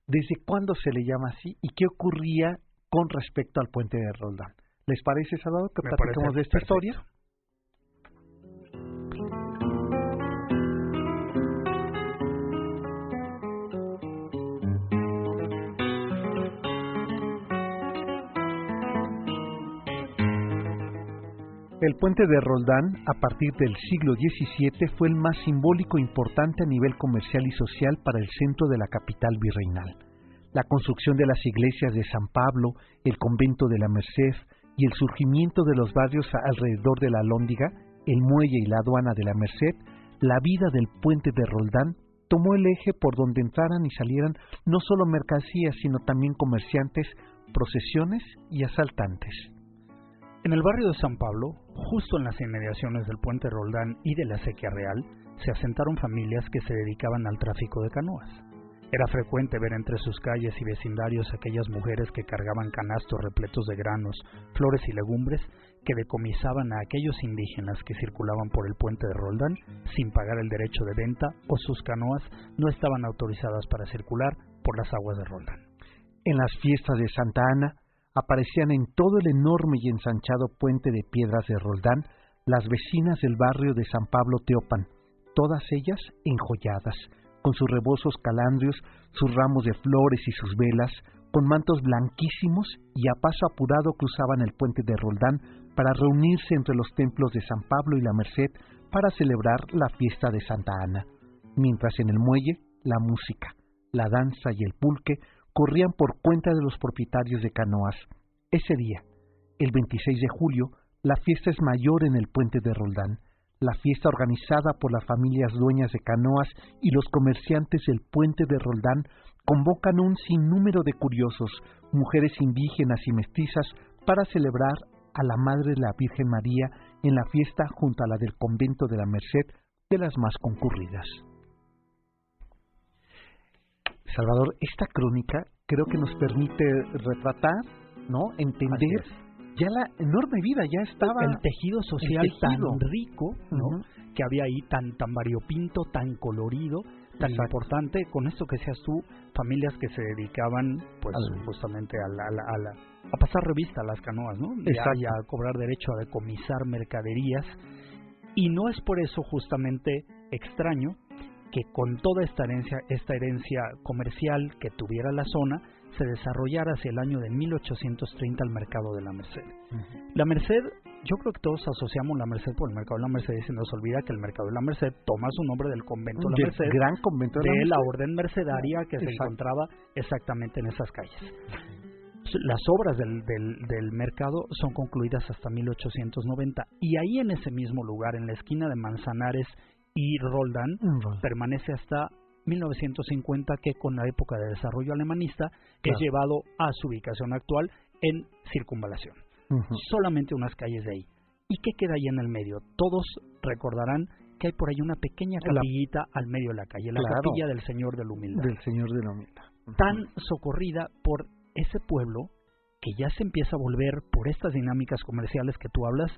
¿Desde cuándo se le llama así? ¿Y qué ocurría con respecto al puente de Roldán? ¿Les parece, Salvador, que platicamos de esta historia? El puente de Roldán, a partir del siglo XVII, fue el más simbólico e importante a nivel comercial y social para el centro de la capital virreinal. La construcción de las iglesias de San Pablo, el convento de la Merced, y el surgimiento de los barrios alrededor de la Lóndiga, el muelle y la aduana de la Merced, la vida del puente de Roldán tomó el eje por donde entraran y salieran no solo mercancías, sino también comerciantes, procesiones y asaltantes. En el barrio de San Pablo, justo en las inmediaciones del puente Roldán y de la Sequía Real, se asentaron familias que se dedicaban al tráfico de canoas. Era frecuente ver entre sus calles y vecindarios aquellas mujeres que cargaban canastos repletos de granos, flores y legumbres que decomisaban a aquellos indígenas que circulaban por el puente de Roldán sin pagar el derecho de venta o sus canoas no estaban autorizadas para circular por las aguas de Roldán. En las fiestas de Santa Ana aparecían en todo el enorme y ensanchado puente de piedras de Roldán las vecinas del barrio de San Pablo Teopan, todas ellas enjolladas, con sus rebosos calandrios, sus ramos de flores y sus velas, con mantos blanquísimos y a paso apurado cruzaban el puente de Roldán para reunirse entre los templos de San Pablo y la Merced para celebrar la fiesta de Santa Ana, mientras en el muelle la música, la danza y el pulque corrían por cuenta de los propietarios de canoas. Ese día, el 26 de julio, la fiesta es mayor en el puente de Roldán. La fiesta organizada por las familias dueñas de canoas y los comerciantes del puente de Roldán convocan un sinnúmero de curiosos, mujeres indígenas y mestizas, para celebrar a la Madre de la Virgen María en la fiesta junto a la del convento de la Merced de las más concurridas. Salvador, esta crónica creo que nos permite retratar, ¿no? Entender ya la enorme vida ya estaba el tejido social tan rico, ¿no? Que había ahí tan tan variopinto, tan colorido, tan importante. Con esto que seas tú, familias que se dedicaban pues justamente a la, a la, a pasar revista a las canoas, ¿no? Y a, a cobrar derecho a decomisar mercaderías. Y no es por eso justamente extraño que con toda esta herencia, esta herencia comercial que tuviera la zona, se desarrollara hacia el año de 1830 el mercado de la Merced. La Merced, yo creo que todos asociamos la Merced por el mercado de la Merced y se nos olvida que el mercado de la Merced toma su nombre del convento de la Merced, gran convento de, la, orden mercedaria que se encontraba exactamente en esas calles. Las obras del, del, del, mercado son concluidas hasta 1890 y ahí en ese mismo lugar, en la esquina de Manzanares y Roldán permanece hasta 1950 que con la época de desarrollo alemanista es llevado a su ubicación actual en circunvalación. Solamente unas calles de ahí. ¿Y qué queda ahí en el medio? Todos recordarán que hay por ahí una pequeña capillita al medio de la calle, la capilla del Señor de la Humildad. Del Señor de la Humildad. Tan socorrida por ese pueblo que ya se empieza a volver por estas dinámicas comerciales que tú hablas,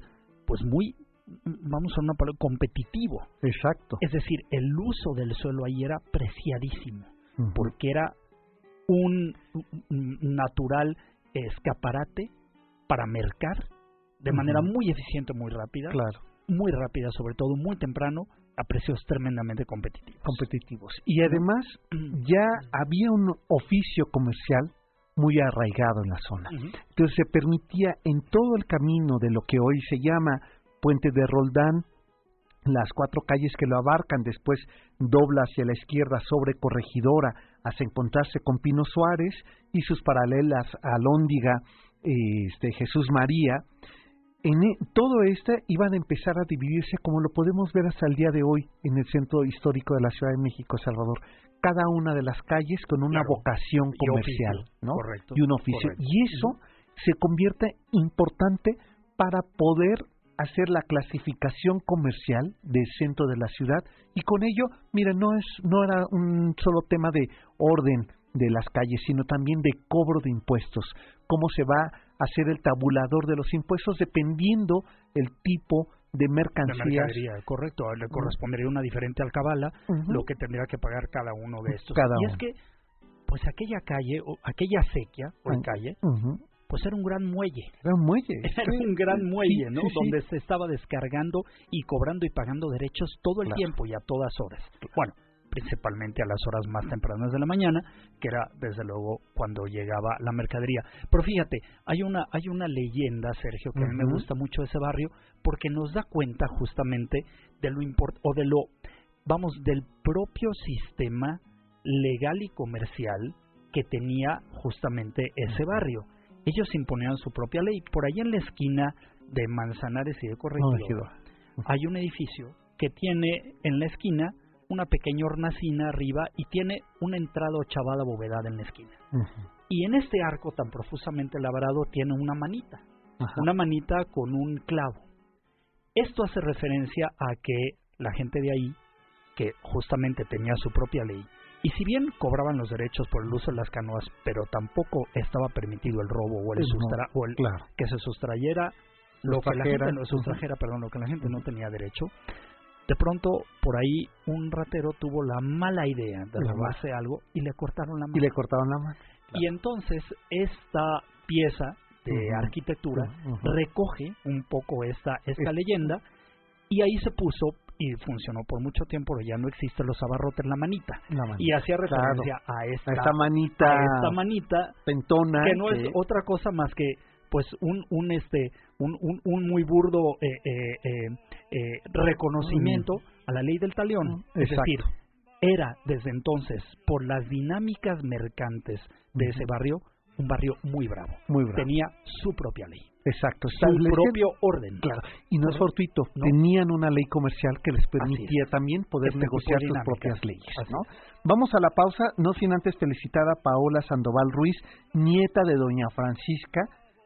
pues muy vamos a una palabra, competitivo. Exacto. Es decir, el uso del suelo ahí era preciadísimo, porque era un, natural escaparate para mercar de manera muy eficiente, muy rápida. Claro. Muy rápida, sobre todo muy temprano, a precios tremendamente competitivos. Competitivos. Y además ya había un oficio comercial muy arraigado en la zona. Entonces se permitía en todo el camino de lo que hoy se llama Puente de Roldán, las cuatro calles que lo abarcan, después dobla hacia la izquierda sobre Corregidora hasta encontrarse con Pino Suárez y sus paralelas a Lóndiga, este, Jesús María. En e, todo esto iban a empezar a dividirse como lo podemos ver hasta el día de hoy en el centro histórico de la Ciudad de México, Salvador. Cada una de las calles con una vocación comercial, ¿no? Correcto, y un oficio. Y eso se convierte importante para poder hacer la clasificación comercial del centro de la ciudad y con ello, mira, no es no era un solo tema de orden de las calles, sino también de cobro de impuestos, cómo se va a hacer el tabulador de los impuestos dependiendo el tipo de mercancías. correcto, le correspondería una diferente alcabala, lo que tendría que pagar cada uno de estos. y es que pues aquella calle o aquella acequia o calle pues era un gran muelle. Era un muelle. Era un gran muelle, ¿no? Donde se estaba descargando y cobrando y pagando derechos todo el tiempo y a todas horas. Bueno, principalmente a las horas más tempranas de la mañana, que era desde luego cuando llegaba la mercadería. Pero fíjate, hay una hay una leyenda, Sergio, que a mí me gusta mucho ese barrio porque nos da cuenta justamente de lo import o de lo vamos del propio sistema legal y comercial que tenía justamente ese barrio ellos imponían su propia ley. Por ahí en la esquina de Manzanares y de Corregidor hay un edificio que tiene en la esquina una pequeña hornacina arriba y tiene una entrada ochavada bovedada en la esquina. Y en este arco tan profusamente labrado tiene una manita, una manita con un clavo. Esto hace referencia a que la gente de ahí, que justamente tenía su propia ley, y si bien cobraban los derechos por el uso de las canoas, pero tampoco estaba permitido el robo o el, o el que se sustrayera lo que la gente no sustrajera, perdón, lo que la gente no tenía derecho. De pronto, por ahí, un ratero tuvo la mala idea de robarse algo y le cortaron la mano. Y le cortaron la mano. Y entonces, esta pieza de arquitectura recoge un poco esta, esta leyenda y ahí se puso y funcionó por mucho tiempo, pero ya no existe los abarrotes la manita. Y hacía referencia a, esta, manita, esta manita pentona que no es otra cosa más que pues un un este un, un, muy burdo eh, eh, eh, reconocimiento a la ley del talión. Es decir, era desde entonces, por las dinámicas mercantes de ese barrio, un barrio muy bravo. Muy bravo. Tenía su propia ley. Exacto, su propio orden. Claro, y no es fortuito, tenían una ley comercial que les permitía también poder este negociar sus propias leyes. ¿no? Vamos a la pausa, no sin antes felicitar a Paola Sandoval Ruiz, nieta de doña Francisca,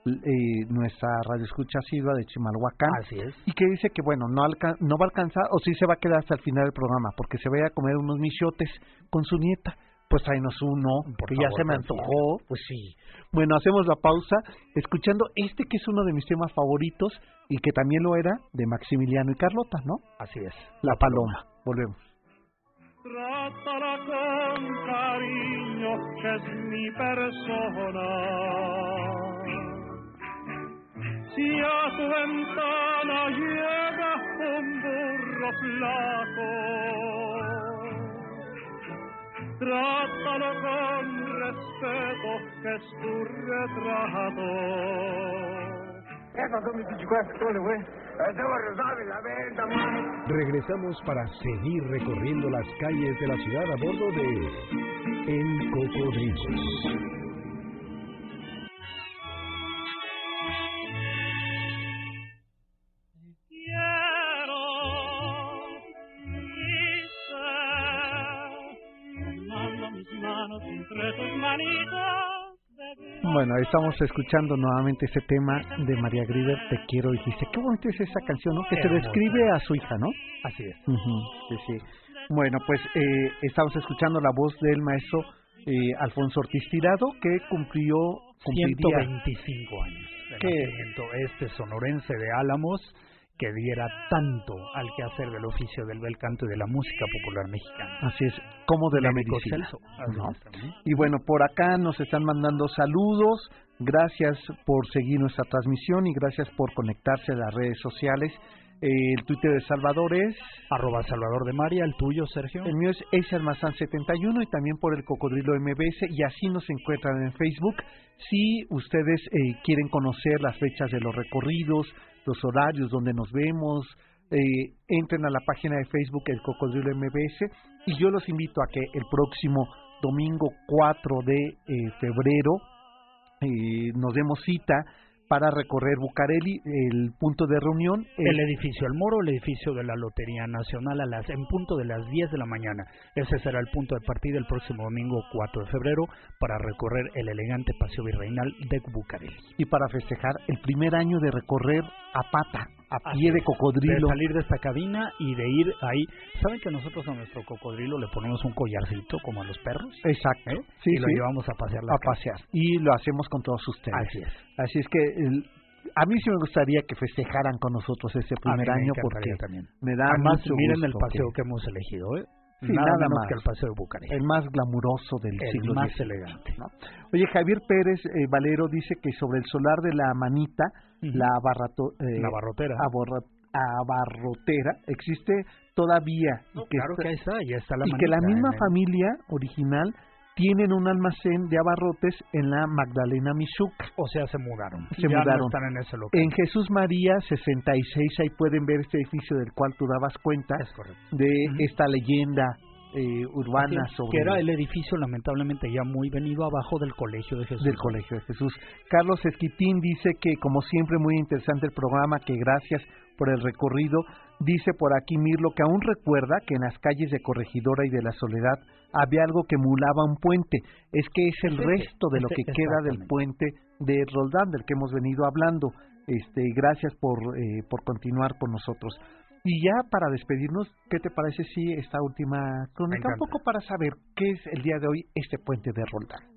eh, nuestra radioescucha asidua de Chimalhuacán. Así es. Y que dice que, bueno, no, no va a alcanzar, o sí se va a quedar hasta el final del programa, porque se vaya a comer unos michotes con su nieta. Pues tráenos uno, porque ya se me antojó. Pues sí. Bueno, hacemos la pausa escuchando este que es uno de mis temas favoritos y que también lo era de Maximiliano y Carlota, ¿no? Así es. La, paloma. Volvemos. Trátala con cariño, que es mi persona si a tu ventana llega un burro flaco, trátalo con respeto, que es tu retrato. Regresamos para seguir recorriendo las calles de la ciudad a bordo de El Cocodrilo. Bueno, estamos escuchando nuevamente ese tema de María Griver, Te quiero, dijiste. Qué bonita es esa canción, ¿no? Que se describe a su hija, ¿no? Así es. sí, sí. Bueno, pues eh, estamos escuchando la voz del maestro eh, Alfonso Ortiz Tirado, que cumplió... 125 años de Este sonorense de Álamos, que diera tanto al quehacer del oficio del bel canto y de la música popular mexicana. Así es, como de la medicina. Y bueno, por acá nos están mandando saludos, gracias por seguir nuestra transmisión y gracias por conectarse a las redes sociales. el Twitter de Salvador es arroba Salvador de María, el tuyo Sergio. El mío es Esalmazán71 y también por el Cocodrilo MBS y así nos encuentran en Facebook. Si ustedes eh, quieren conocer las fechas de los recorridos, los horarios donde nos vemos, eh, entren a la página de Facebook El Cocodrilo MBS y yo los invito a que el próximo domingo 4 de eh, febrero eh, nos demos cita para recorrer Bucareli, el punto de reunión. El, edificio El Moro, el edificio de la Lotería Nacional, a las, en punto de las 10 de la mañana. Ese será el punto de partida el próximo domingo 4 de febrero para recorrer el elegante paseo virreinal de Bucareli. Y para festejar el primer año de recorrer a pata a pie de cocodrilo. De salir de esta cabina y de ir ahí. ¿Saben que nosotros a nuestro cocodrilo le ponemos un collarcito como a los perros? Exacto. ¿Eh? Sí, y lo llevamos a pasear. a pasear. Y lo hacemos con todos ustedes. Así es. Así es que a mí sí me gustaría que festejaran con nosotros este primer año porque también. me da Además, mucho miren el paseo que... hemos elegido, ¿eh? Sí, nada, más que el paseo de Bucarest. El más glamuroso del el siglo más elegante. ¿no? Oye, Javier Pérez eh, Valero dice que sobre el solar de la manita, la, barrato, eh, la barrotera, abarrotera existe todavía. y que claro que ahí está, ya está la Y que la misma familia original tienen un almacén de abarrotes en la Magdalena Michuca. O sea, se mudaron. Se mudaron. están en ese local. En Jesús María 66, ahí pueden ver este edificio del cual tú dabas cuenta de esta leyenda eh, urbana sobre que era el edificio lamentablemente ya muy venido abajo del colegio de Jesús. del colegio de Jesús. Carlos Esquitín dice que como siempre muy interesante el programa que gracias por el recorrido. Dice por aquí Mirlo que aún recuerda que en las calles de Corregidora y de la Soledad había algo que emulaba un puente. Es que es el resto de lo que queda del puente de Roldán del que hemos venido hablando. Este gracias por eh, por continuar con nosotros y ya para despedirnos, ¿qué te parece si esta última crónica, un poco para saber qué es el día de hoy este puente de Roldán?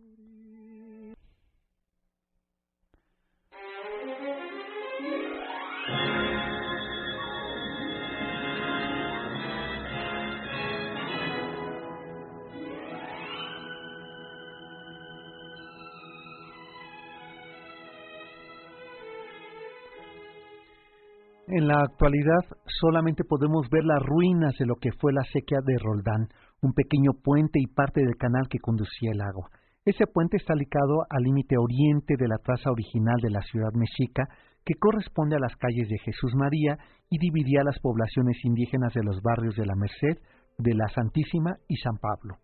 En la actualidad solamente podemos ver las ruinas de lo que fue la sequía de Roldán, un pequeño puente y parte del canal que conducía el agua. Ese puente está ligado al límite oriente de la traza original de la ciudad mexica, que corresponde a las calles de Jesús María y dividía las poblaciones indígenas de los barrios de la Merced, de la Santísima y San Pablo.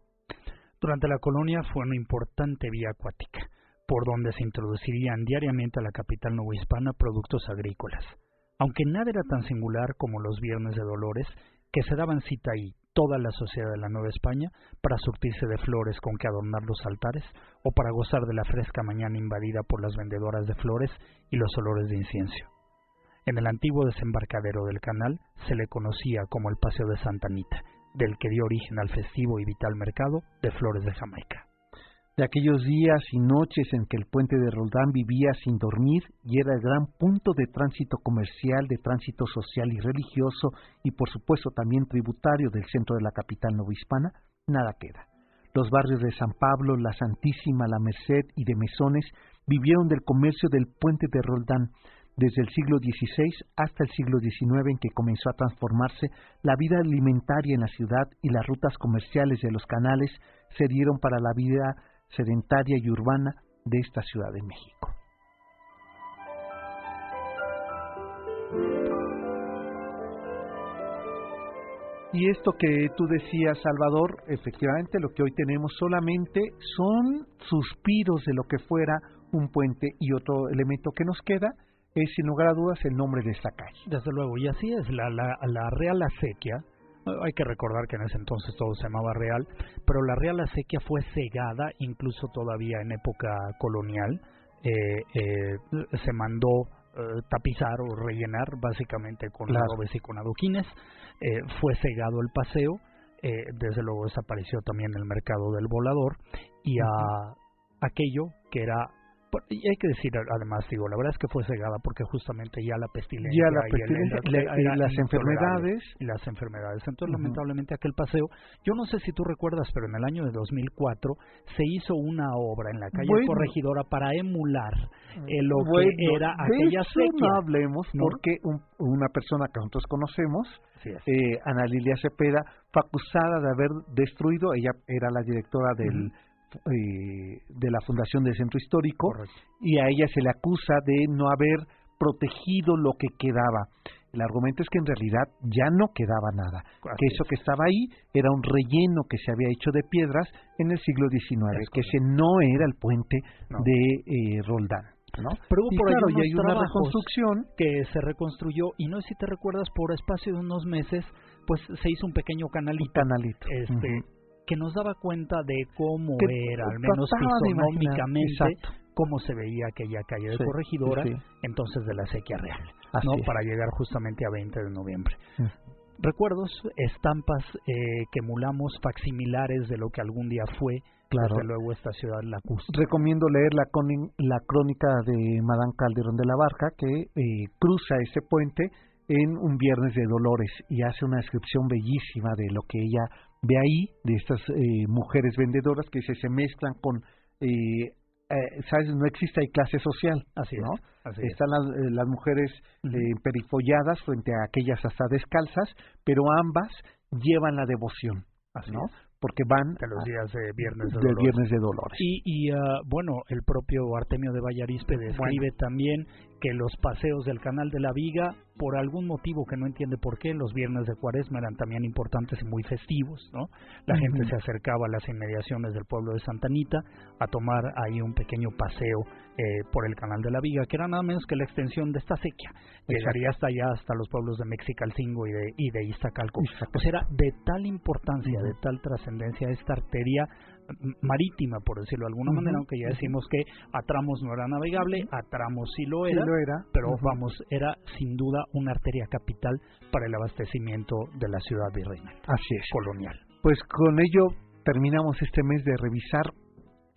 Durante la colonia fue una importante vía acuática por donde se introducirían diariamente a la capital novohispana productos agrícolas. Aunque nada era tan singular como los Viernes de Dolores, que se daban cita ahí toda la sociedad de la Nueva España para surtirse de flores con que adornar los altares o para gozar de la fresca mañana invadida por las vendedoras de flores y los olores de incienso. En el antiguo desembarcadero del canal se le conocía como el Paseo de Santa Anita, del que dio origen al festivo y vital mercado de flores de Jamaica de aquellos días y noches en que el puente de Roldán vivía sin dormir y era el gran punto de tránsito comercial, de tránsito social y religioso y por supuesto también tributario del centro de la capital novohispana, nada queda. Los barrios de San Pablo, La Santísima, La Merced y de Mesones vivieron del comercio del puente de Roldán, desde el siglo XVI hasta el siglo XIX en que comenzó a transformarse la vida alimentaria en la ciudad y las rutas comerciales de los canales se dieron para la vida sedentaria y urbana de esta Ciudad de México. Y esto que tú decías, Salvador, efectivamente lo que hoy tenemos solamente son suspiros de lo que fuera un puente y otro elemento que nos queda es sin lugar a dudas el nombre de esta calle. Desde luego, y así es, la, la, la Real Acequia, hay que recordar que en ese entonces todo se llamaba Real, pero la Real Acequia fue cegada incluso todavía en época colonial. Eh, eh, se mandó eh, tapizar o rellenar básicamente con claro. y con adoquines. fue cegado el paseo. desde luego desapareció también el mercado del volador y a aquello que era y hay que decir además digo la verdad es que fue cegada porque justamente ya la pestilencia, ya la pestilencia y, las enfermedades. Y las enfermedades. Entonces lamentablemente aquel paseo yo no sé si tú recuerdas pero en el año de 2004 se hizo una obra en la calle Corregidora para emular eh, lo que era aquella de no hablemos porque una persona que nosotros conocemos eh, Ana Lilia Cepeda fue acusada de haber destruido ella era la directora del eh, de la Fundación del Centro Histórico y a ella se le acusa de no haber protegido lo que quedaba. El argumento es que en realidad ya no quedaba nada, que eso que estaba ahí era un relleno que se había hecho de piedras en el siglo XIX, que ese no era el puente de eh, Roldán. ¿no? Pero hubo por claro, hay una reconstrucción que se reconstruyó y no sé si te recuerdas por espacio de unos meses pues se hizo un pequeño canalito, canalito. este que nos daba cuenta de cómo era, al menos fisonómicamente, cómo se veía aquella calle de Corregidora, entonces de la sequía real, ¿no? para llegar justamente a 20 de noviembre. Mm. Recuerdos, estampas eh, que emulamos, facsimilares de lo que algún día fue, claro. desde luego esta ciudad lacustre. Recomiendo leer la, la crónica de Madame Calderón de la Barca, que eh, cruza ese puente en un viernes de dolores y hace una descripción bellísima de lo que ella ve ahí, de estas eh, mujeres vendedoras que se, se mezclan con, eh, eh, ¿sabes? No existe ahí clase social, así ¿no? así Están las, eh, las mujeres perifolladas frente a aquellas hasta descalzas, pero ambas llevan la devoción, así ¿no? porque van de los días de Viernes de, de Viernes de Dolores. Y, y uh, bueno, el propio Artemio de Vallarispe describe también que los paseos del Canal de la Viga, por algún motivo que no entiende por qué, los viernes de Cuaresma eran también importantes y muy festivos, ¿no? La gente se acercaba a las inmediaciones del pueblo de Santa Anita a tomar ahí un pequeño paseo eh, por el Canal de la Viga, que era nada menos que la extensión de esta sequía. Llegaría hasta allá, hasta los pueblos de Mexicalcingo y de, y de Iztacalco. Pues era de tal importancia, de tal trascendencia esta arteria marítima, por decirlo de alguna manera, aunque ya decimos que a tramos no era navegable, a tramos sí lo era, lo era. pero vamos, era sin duda una arteria capital para el abastecimiento de la ciudad virreinal. Así es. Colonial. Pues con ello terminamos este mes de revisar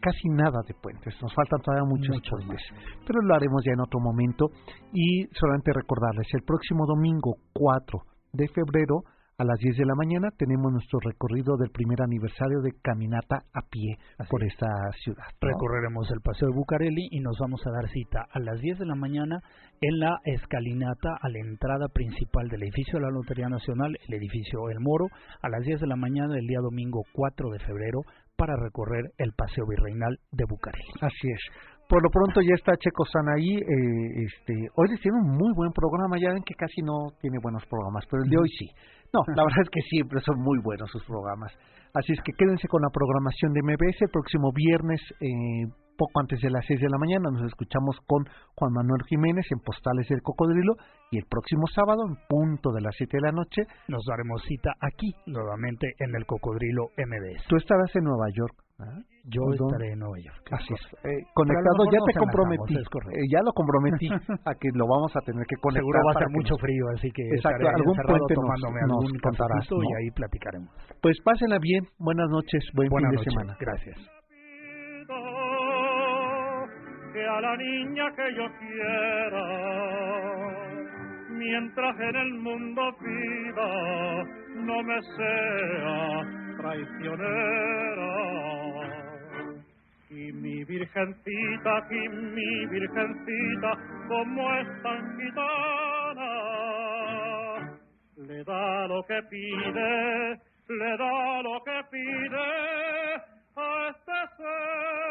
casi nada de puentes, nos faltan todavía muchos, muchos puentes, pero lo haremos ya en otro momento y solamente recordarles, el próximo domingo 4 de febrero a las 10 de la mañana tenemos nuestro recorrido del primer aniversario de caminata a pie por esta ciudad. Recorreremos el Paseo de Bucareli y nos vamos a dar cita a las 10 de la mañana en la escalinata a la entrada principal del edificio de la Lotería Nacional, el edificio El Moro, a las 10 de la mañana del día domingo 4 de febrero para recorrer el Paseo Virreinal de Bucareli. Así es. Por lo pronto ya está Checo San ahí. Eh, este, hoy les tiene un muy buen programa. Ya ven que casi no tiene buenos programas, pero el de hoy sí. No, la verdad es que siempre son muy buenos sus programas. Así es que quédense con la programación de MBS el próximo viernes. Eh, poco antes de las 6 de la mañana nos escuchamos con Juan Manuel Jiménez en Postales del Cocodrilo y el próximo sábado en punto de las 7 de la noche nos daremos cita aquí nuevamente en el Cocodrilo MBS. Tú estarás en Nueva York. ¿Ah? Yo estaré en Nueva York. Así es. Eh, conectado, ya te comprometí. Eh, ya lo comprometí a que lo vamos a tener que conectar. Seguro va a ser mucho frío, así que Exacto, algún puente tomándome nos, algún contarás, y ahí platicaremos. Pues pásenla bien. Buenas noches. Buen Buenas fin noches. de semana. Gracias. Que a la niña que yo quiera, mientras en el mundo viva, no me sea traicionera. Y mi virgencita, y mi virgencita, como es tan gitana, le da lo que pide, le da lo que pide a este ser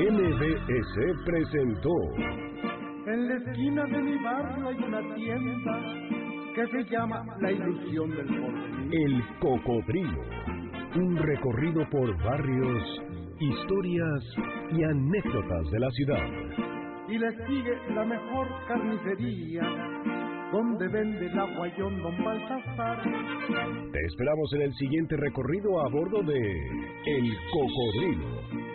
MBS presentó. En la esquina de mi barrio hay una tienda que se llama La Ilusión del Porvenir. El Cocodrilo. Un recorrido por barrios, historias y anécdotas de la ciudad. Y le sigue la mejor carnicería, donde vende el aguayón Don Baltasar. Te esperamos en el siguiente recorrido a bordo de El Cocodrilo.